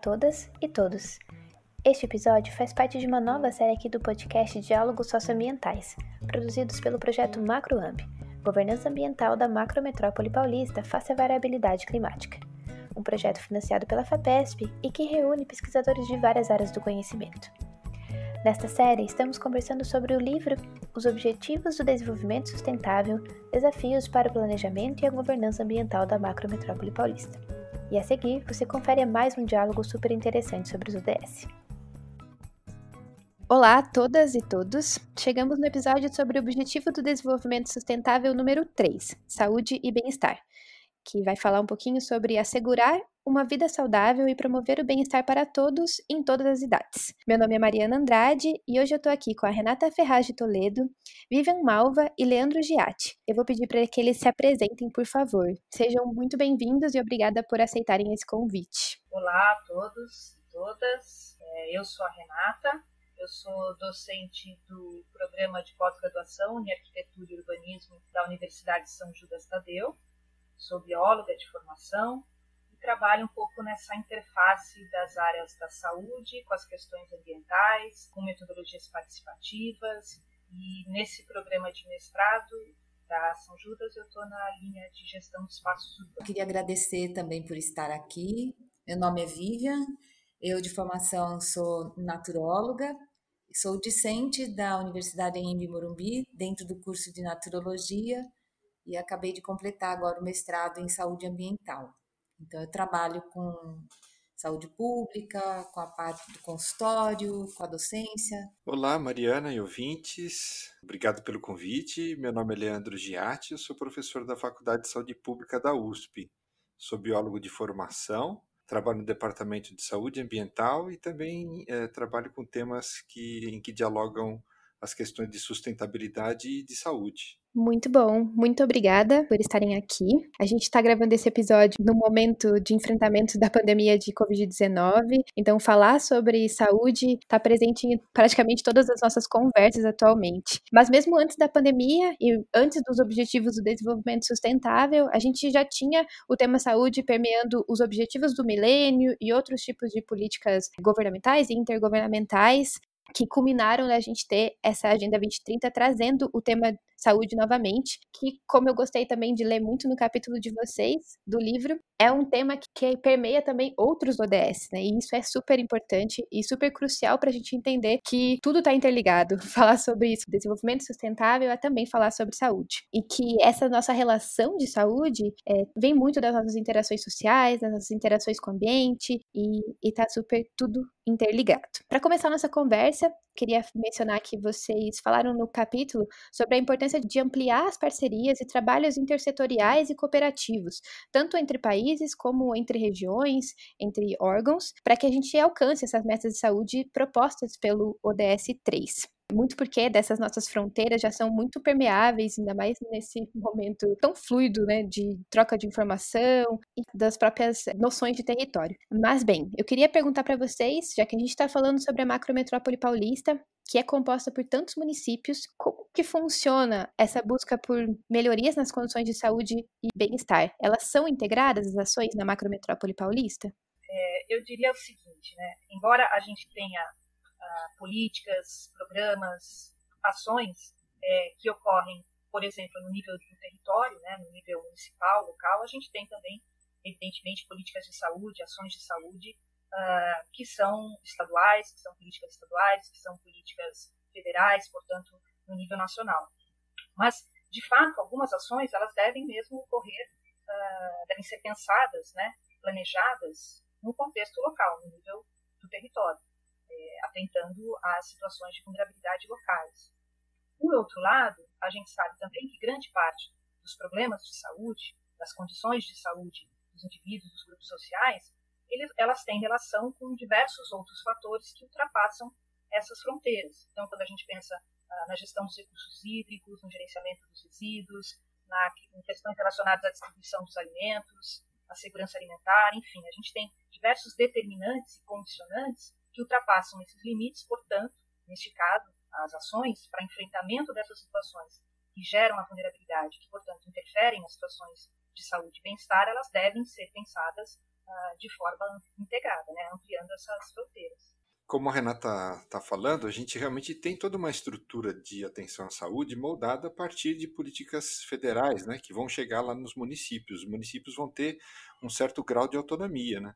todas e todos. Este episódio faz parte de uma nova série aqui do podcast Diálogos Socioambientais, produzidos pelo projeto MacroAmb, Governança Ambiental da Macrometrópole Paulista face à variabilidade climática. Um projeto financiado pela FAPESP e que reúne pesquisadores de várias áreas do conhecimento. Nesta série, estamos conversando sobre o livro Os Objetivos do Desenvolvimento Sustentável, Desafios para o Planejamento e a Governança Ambiental da Macrometrópole Paulista. E a seguir, você confere mais um diálogo super interessante sobre os ODS. Olá a todas e todos! Chegamos no episódio sobre o Objetivo do Desenvolvimento Sustentável número 3, Saúde e Bem-Estar, que vai falar um pouquinho sobre assegurar uma vida saudável e promover o bem-estar para todos em todas as idades. Meu nome é Mariana Andrade e hoje eu estou aqui com a Renata Ferraz de Toledo, Vivian Malva e Leandro Giatti. Eu vou pedir para que eles se apresentem, por favor. Sejam muito bem-vindos e obrigada por aceitarem esse convite. Olá a todos e todas. É, eu sou a Renata, eu sou docente do programa de pós-graduação em Arquitetura e Urbanismo da Universidade de São Judas Tadeu. Sou bióloga de formação trabalha um pouco nessa interface das áreas da saúde com as questões ambientais, com metodologias participativas. E nesse programa de mestrado da São Judas, eu estou na linha de gestão de espaços urbanos. Queria agradecer também por estar aqui. Meu nome é Vivian, eu de formação sou naturóloga, sou discente da Universidade em Morumbi, dentro do curso de naturologia, e acabei de completar agora o mestrado em saúde ambiental. Então, eu trabalho com saúde pública, com a parte do consultório, com a docência. Olá, Mariana e ouvintes. Obrigado pelo convite. Meu nome é Leandro Giatti, eu sou professor da Faculdade de Saúde Pública da USP. Sou biólogo de formação, trabalho no Departamento de Saúde Ambiental e também é, trabalho com temas que, em que dialogam as questões de sustentabilidade e de saúde. Muito bom, muito obrigada por estarem aqui. A gente está gravando esse episódio no momento de enfrentamento da pandemia de Covid-19, então falar sobre saúde está presente em praticamente todas as nossas conversas atualmente. Mas mesmo antes da pandemia e antes dos Objetivos do Desenvolvimento Sustentável, a gente já tinha o tema saúde permeando os Objetivos do Milênio e outros tipos de políticas governamentais e intergovernamentais que culminaram da gente ter essa Agenda 2030 trazendo o tema saúde novamente, que, como eu gostei também de ler muito no capítulo de vocês, do livro, é um tema que, permeia também outros ODS, né? E isso é super importante e super crucial para a gente entender que tudo está interligado. Falar sobre isso, desenvolvimento sustentável, é também falar sobre saúde. E que essa nossa relação de saúde é, vem muito das nossas interações sociais, das nossas interações com o ambiente, e, está super tudo interligado. Para começar nossa conversa, queria mencionar que vocês falaram no capítulo sobre a importância de ampliar as parcerias e trabalhos intersetoriais e cooperativos, tanto entre países como entre regiões, entre órgãos, para que a gente alcance essas metas de saúde propostas pelo ODS 3 muito porque dessas nossas fronteiras já são muito permeáveis, ainda mais nesse momento tão fluido, né, de troca de informação e das próprias noções de território. Mas bem, eu queria perguntar para vocês, já que a gente está falando sobre a macrometrópole paulista, que é composta por tantos municípios, como que funciona essa busca por melhorias nas condições de saúde e bem-estar? Elas são integradas as ações na macrometrópole paulista? É, eu diria o seguinte, né? Embora a gente tenha políticas, programas, ações é, que ocorrem, por exemplo, no nível do território, né, no nível municipal, local, a gente tem também, evidentemente, políticas de saúde, ações de saúde uh, que são estaduais, que são políticas estaduais, que são políticas federais, portanto, no nível nacional. Mas, de fato, algumas ações elas devem mesmo ocorrer, uh, devem ser pensadas, né, planejadas no contexto local, no nível do território atentando às situações de vulnerabilidade locais. Por outro lado, a gente sabe também que grande parte dos problemas de saúde, das condições de saúde dos indivíduos, dos grupos sociais, eles, elas têm relação com diversos outros fatores que ultrapassam essas fronteiras. Então, quando a gente pensa ah, na gestão dos recursos hídricos, no gerenciamento dos resíduos, na, em questões relacionadas à distribuição dos alimentos, à segurança alimentar, enfim, a gente tem diversos determinantes e condicionantes que ultrapassam esses limites, portanto, neste caso, as ações para enfrentamento dessas situações que geram a vulnerabilidade, que, portanto, interferem nas situações de saúde e bem-estar, elas devem ser pensadas uh, de forma integrada, né, ampliando essas fronteiras como a Renata está falando, a gente realmente tem toda uma estrutura de atenção à saúde moldada a partir de políticas federais, né, que vão chegar lá nos municípios. Os municípios vão ter um certo grau de autonomia, né?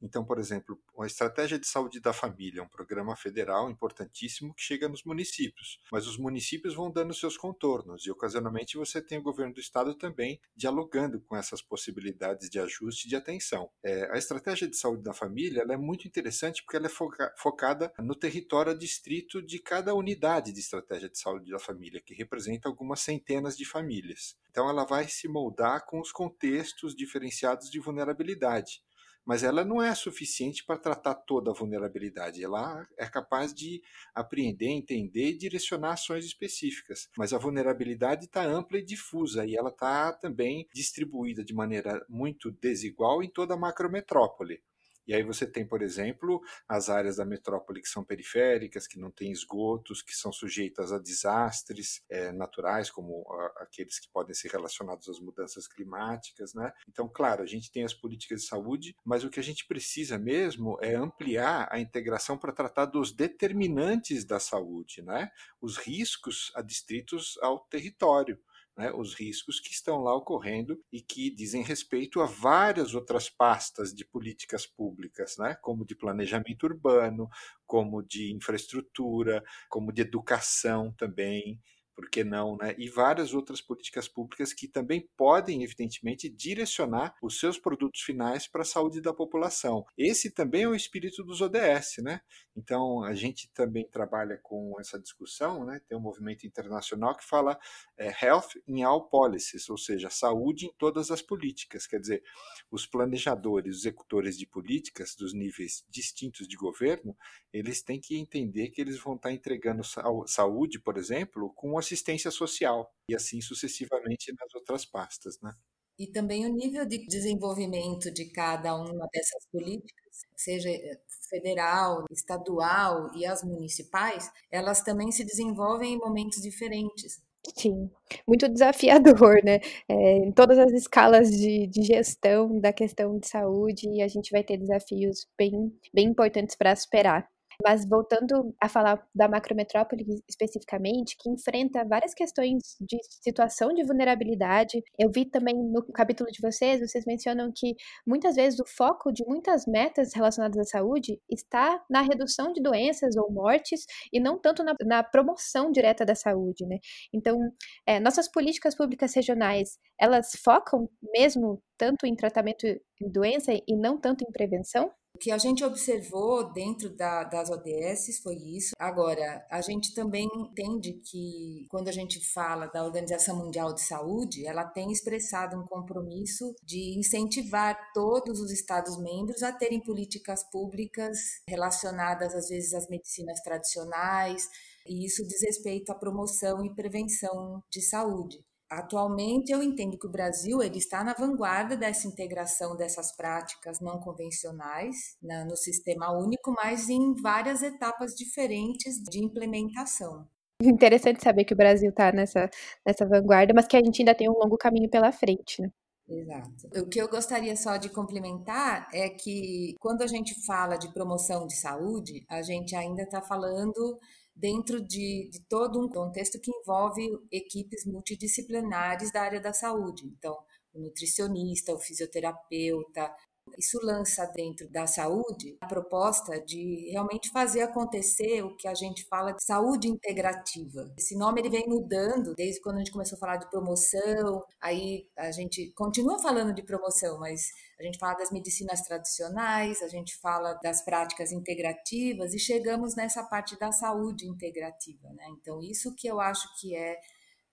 Então, por exemplo, a Estratégia de Saúde da Família é um programa federal importantíssimo que chega nos municípios, mas os municípios vão dando seus contornos e, ocasionalmente, você tem o governo do estado também dialogando com essas possibilidades de ajuste e de atenção. É, a Estratégia de Saúde da Família é muito interessante porque ela é foca focada no território distrito de cada unidade de Estratégia de Saúde da Família, que representa algumas centenas de famílias. Então, ela vai se moldar com os contextos diferenciados de vulnerabilidade mas ela não é suficiente para tratar toda a vulnerabilidade. Ela é capaz de apreender, entender e direcionar ações específicas. Mas a vulnerabilidade está ampla e difusa e ela está também distribuída de maneira muito desigual em toda a macrometrópole. E aí você tem, por exemplo, as áreas da metrópole que são periféricas, que não têm esgotos, que são sujeitas a desastres é, naturais, como a, aqueles que podem ser relacionados às mudanças climáticas. Né? Então, claro, a gente tem as políticas de saúde, mas o que a gente precisa mesmo é ampliar a integração para tratar dos determinantes da saúde, né? os riscos adstritos ao território né, os riscos que estão lá ocorrendo e que dizem respeito a várias outras pastas de políticas públicas, né, como de planejamento urbano, como de infraestrutura, como de educação também, por que não, né? E várias outras políticas públicas que também podem, evidentemente, direcionar os seus produtos finais para a saúde da população. Esse também é o espírito dos ODS, né? Então, a gente também trabalha com essa discussão, né? Tem um movimento internacional que fala é, Health in All Policies, ou seja, saúde em todas as políticas. Quer dizer, os planejadores, os executores de políticas dos níveis distintos de governo, eles têm que entender que eles vão estar entregando saúde, por exemplo, com assistência social e assim sucessivamente nas outras pastas, né? E também o nível de desenvolvimento de cada uma dessas políticas, seja eh, federal, estadual e as municipais, elas também se desenvolvem em momentos diferentes. Sim, muito desafiador, né? É, em todas as escalas de, de gestão da questão de saúde, a gente vai ter desafios bem, bem importantes para superar. Mas voltando a falar da macrometrópole especificamente, que enfrenta várias questões de situação de vulnerabilidade. Eu vi também no capítulo de vocês, vocês mencionam que muitas vezes o foco de muitas metas relacionadas à saúde está na redução de doenças ou mortes e não tanto na, na promoção direta da saúde, né? Então, é, nossas políticas públicas regionais, elas focam mesmo tanto em tratamento de doença e não tanto em prevenção? O que a gente observou dentro da, das ODS foi isso. Agora, a gente também entende que quando a gente fala da Organização Mundial de Saúde, ela tem expressado um compromisso de incentivar todos os Estados-membros a terem políticas públicas relacionadas, às vezes, às medicinas tradicionais, e isso diz respeito à promoção e prevenção de saúde. Atualmente, eu entendo que o Brasil ele está na vanguarda dessa integração dessas práticas não convencionais né, no sistema único, mas em várias etapas diferentes de implementação. Interessante saber que o Brasil está nessa, nessa vanguarda, mas que a gente ainda tem um longo caminho pela frente. Né? Exato. O que eu gostaria só de complementar é que quando a gente fala de promoção de saúde, a gente ainda está falando dentro de, de todo um contexto que envolve equipes multidisciplinares da área da saúde. Então, o nutricionista, o fisioterapeuta, isso lança dentro da saúde a proposta de realmente fazer acontecer o que a gente fala de saúde integrativa. Esse nome ele vem mudando desde quando a gente começou a falar de promoção, aí a gente continua falando de promoção, mas a gente fala das medicinas tradicionais, a gente fala das práticas integrativas e chegamos nessa parte da saúde integrativa, né? Então isso que eu acho que é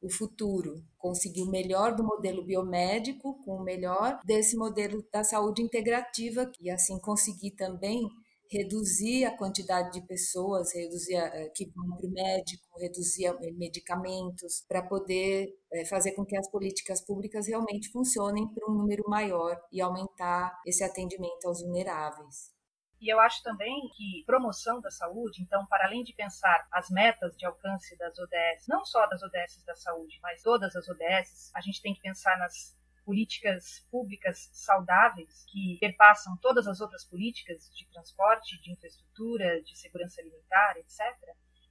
o futuro, conseguir o melhor do modelo biomédico com o melhor desse modelo da saúde integrativa e assim conseguir também reduzir a quantidade de pessoas, reduzir a, eh, que vão para o médico, reduzir eh, medicamentos, para poder é, fazer com que as políticas públicas realmente funcionem para um número maior e aumentar esse atendimento aos vulneráveis. E eu acho também que promoção da saúde, então, para além de pensar as metas de alcance das ODS, não só das ODS da saúde, mas todas as ODS, a gente tem que pensar nas políticas públicas saudáveis que perpassam todas as outras políticas de transporte, de infraestrutura, de segurança alimentar, etc.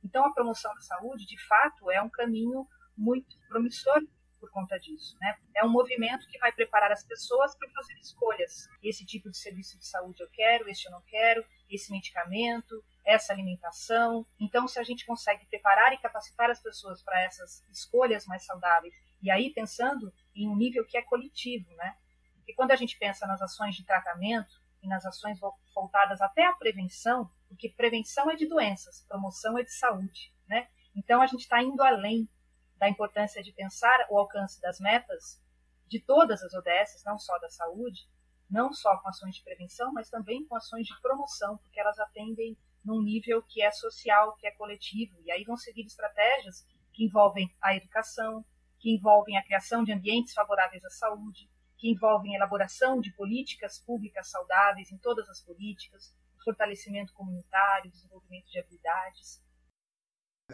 Então, a promoção da saúde, de fato, é um caminho muito promissor por conta disso. Né? É um movimento que vai preparar as pessoas para fazer escolhas. Esse tipo de serviço de saúde eu quero, esse eu não quero, esse medicamento, essa alimentação. Então, se a gente consegue preparar e capacitar as pessoas para essas escolhas mais saudáveis, e aí pensando em um nível que é coletivo, né? Porque quando a gente pensa nas ações de tratamento e nas ações voltadas até à prevenção, porque prevenção é de doenças, promoção é de saúde, né? Então a gente está indo além da importância de pensar o alcance das metas de todas as ODSs, não só da saúde, não só com ações de prevenção, mas também com ações de promoção, porque elas atendem num nível que é social, que é coletivo, e aí vão seguir estratégias que envolvem a educação, que envolvem a criação de ambientes favoráveis à saúde, que envolvem a elaboração de políticas públicas saudáveis em todas as políticas, fortalecimento comunitário, desenvolvimento de habilidades.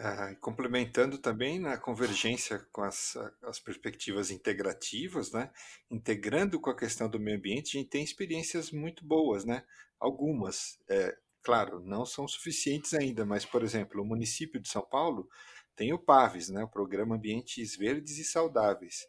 Ah, complementando também na convergência com as, as perspectivas integrativas, né? integrando com a questão do meio ambiente, a gente tem experiências muito boas, né? algumas, é, claro, não são suficientes ainda, mas, por exemplo, o município de São Paulo tem o PAVES, né? o Programa Ambientes Verdes e Saudáveis,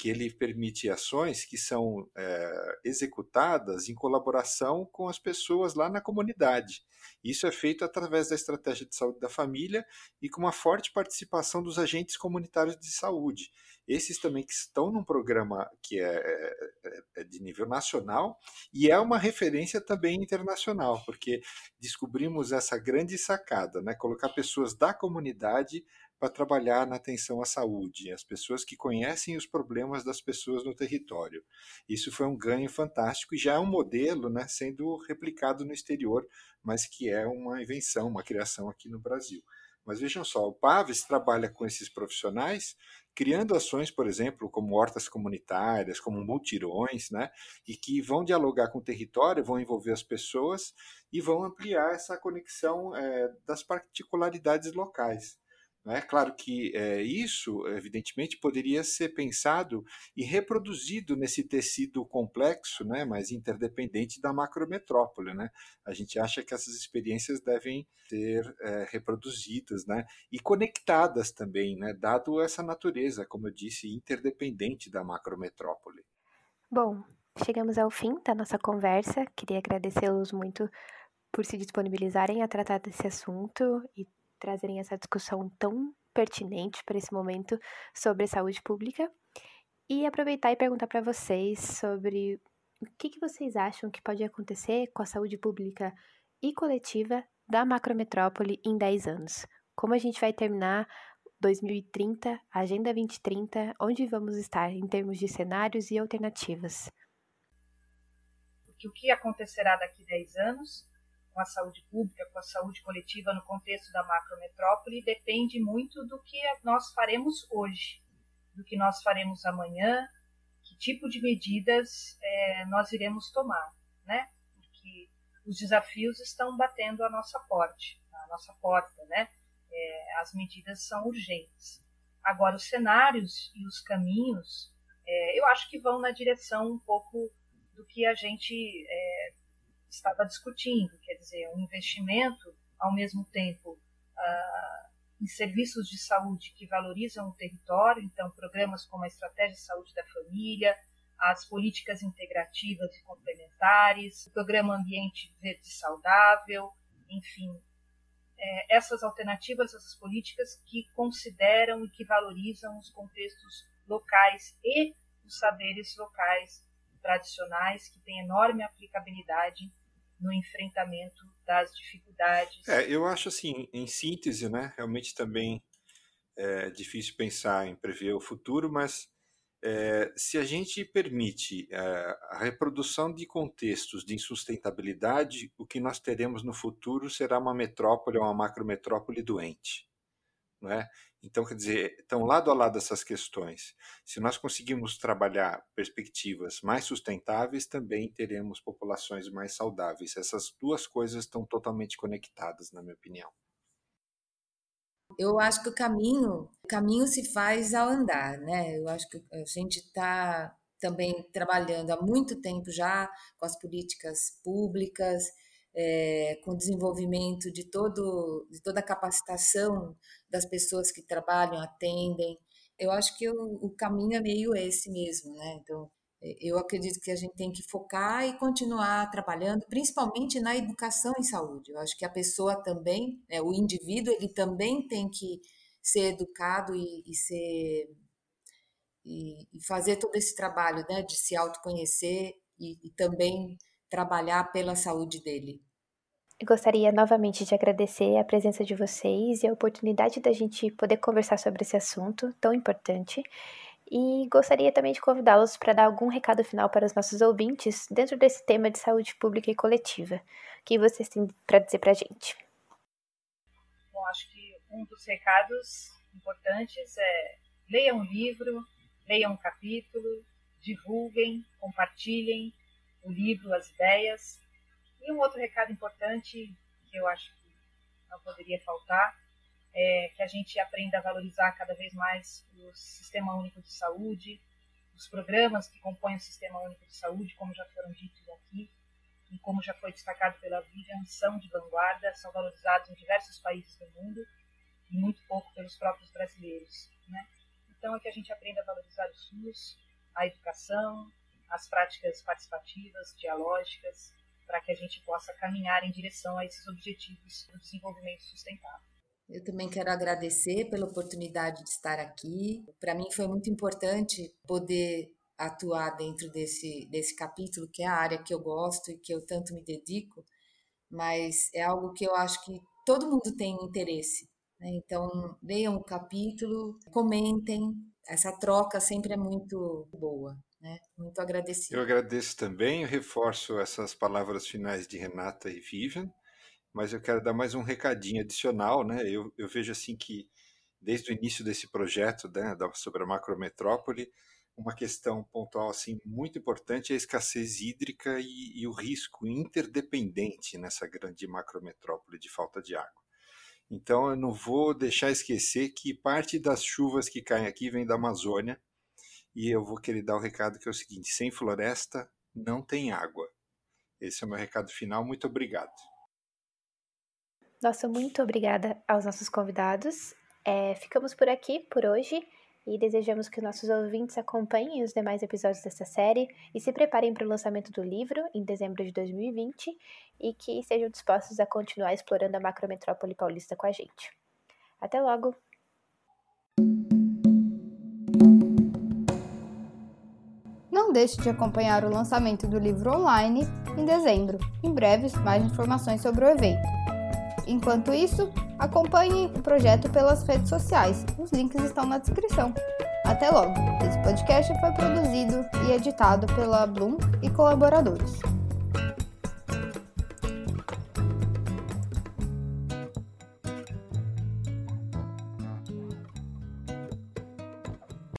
que ele permite ações que são é, executadas em colaboração com as pessoas lá na comunidade. Isso é feito através da estratégia de saúde da família e com uma forte participação dos agentes comunitários de saúde. Esses também que estão num programa que é, é, é de nível nacional e é uma referência também internacional, porque descobrimos essa grande sacada, né? colocar pessoas da comunidade para trabalhar na atenção à saúde, as pessoas que conhecem os problemas das pessoas no território. Isso foi um ganho fantástico e já é um modelo né, sendo replicado no exterior, mas que é uma invenção, uma criação aqui no Brasil. Mas vejam só, o Paves trabalha com esses profissionais, criando ações, por exemplo, como hortas comunitárias, como multirões, né, e que vão dialogar com o território, vão envolver as pessoas e vão ampliar essa conexão é, das particularidades locais. É claro que é, isso, evidentemente, poderia ser pensado e reproduzido nesse tecido complexo, né, mas interdependente da macrometrópole. Né? A gente acha que essas experiências devem ser é, reproduzidas né, e conectadas também, né, dado essa natureza, como eu disse, interdependente da macrometrópole. Bom, chegamos ao fim da nossa conversa. Queria agradecê-los muito por se disponibilizarem a tratar desse assunto e trazerem essa discussão tão pertinente para esse momento sobre saúde pública e aproveitar e perguntar para vocês sobre o que, que vocês acham que pode acontecer com a saúde pública e coletiva da macrometrópole em 10 anos. Como a gente vai terminar 2030, Agenda 2030, onde vamos estar em termos de cenários e alternativas? O que acontecerá daqui a 10 anos com a saúde pública, com a saúde coletiva no contexto da macrometrópole depende muito do que nós faremos hoje, do que nós faremos amanhã, que tipo de medidas é, nós iremos tomar, né? Porque os desafios estão batendo a nossa porta, a nossa porta, né? É, as medidas são urgentes. Agora, os cenários e os caminhos, é, eu acho que vão na direção um pouco do que a gente é, estava discutindo, quer dizer, um investimento ao mesmo tempo uh, em serviços de saúde que valorizam o território, então programas como a Estratégia de Saúde da Família, as políticas integrativas e complementares, o Programa Ambiente Verde Saudável, enfim, é, essas alternativas, essas políticas que consideram e que valorizam os contextos locais e os saberes locais tradicionais, que têm enorme aplicabilidade no enfrentamento das dificuldades. É, eu acho assim, em síntese, né, realmente também é difícil pensar em prever o futuro, mas é, se a gente permite é, a reprodução de contextos de insustentabilidade, o que nós teremos no futuro será uma metrópole, uma macrometrópole doente. Não é? Então, quer dizer, estão lado a lado essas questões. Se nós conseguirmos trabalhar perspectivas mais sustentáveis, também teremos populações mais saudáveis. Essas duas coisas estão totalmente conectadas, na minha opinião. Eu acho que o caminho, o caminho se faz ao andar, né? Eu acho que a gente está também trabalhando há muito tempo já com as políticas públicas, é, com o desenvolvimento de, todo, de toda a capacitação das pessoas que trabalham, atendem. Eu acho que o, o caminho é meio esse mesmo, né? Então, eu acredito que a gente tem que focar e continuar trabalhando, principalmente na educação em saúde. Eu acho que a pessoa também, né, o indivíduo, ele também tem que ser educado e, e ser e, e, fazer todo esse trabalho, né, de se autoconhecer e, e também trabalhar pela saúde dele. gostaria novamente de agradecer a presença de vocês e a oportunidade da gente poder conversar sobre esse assunto tão importante. E gostaria também de convidá-los para dar algum recado final para os nossos ouvintes dentro desse tema de saúde pública e coletiva. O que vocês têm para dizer para a gente? Bom, acho que um dos recados importantes é leiam um livro, leiam um capítulo, divulguem, compartilhem o livro, as ideias. E um outro recado importante que eu acho que não poderia faltar é, que a gente aprenda a valorizar cada vez mais o Sistema Único de Saúde, os programas que compõem o Sistema Único de Saúde, como já foram ditos aqui, e como já foi destacado pela Vivian, são de vanguarda, são valorizados em diversos países do mundo e muito pouco pelos próprios brasileiros. Né? Então, é que a gente aprenda a valorizar o SUS, a educação, as práticas participativas, dialógicas, para que a gente possa caminhar em direção a esses objetivos do desenvolvimento sustentável. Eu também quero agradecer pela oportunidade de estar aqui. Para mim foi muito importante poder atuar dentro desse, desse capítulo, que é a área que eu gosto e que eu tanto me dedico, mas é algo que eu acho que todo mundo tem interesse. Né? Então, leiam o capítulo, comentem, essa troca sempre é muito boa. Né? Muito agradecido. Eu agradeço também, eu reforço essas palavras finais de Renata e Vivian mas eu quero dar mais um recadinho adicional, né? Eu, eu vejo assim que desde o início desse projeto, né, sobre a macrometrópole, uma questão pontual assim muito importante é a escassez hídrica e, e o risco interdependente nessa grande macrometrópole de falta de água. Então eu não vou deixar esquecer que parte das chuvas que caem aqui vem da Amazônia e eu vou querer dar o recado que é o seguinte: sem floresta não tem água. Esse é o meu recado final. Muito obrigado. Nossa, muito obrigada aos nossos convidados. É, ficamos por aqui por hoje e desejamos que nossos ouvintes acompanhem os demais episódios dessa série e se preparem para o lançamento do livro em dezembro de 2020 e que estejam dispostos a continuar explorando a macrometrópole paulista com a gente. Até logo! Não deixe de acompanhar o lançamento do livro online em dezembro. Em breve, mais informações sobre o evento. Enquanto isso, acompanhe o projeto pelas redes sociais. Os links estão na descrição. Até logo! Esse podcast foi produzido e editado pela Bloom e colaboradores.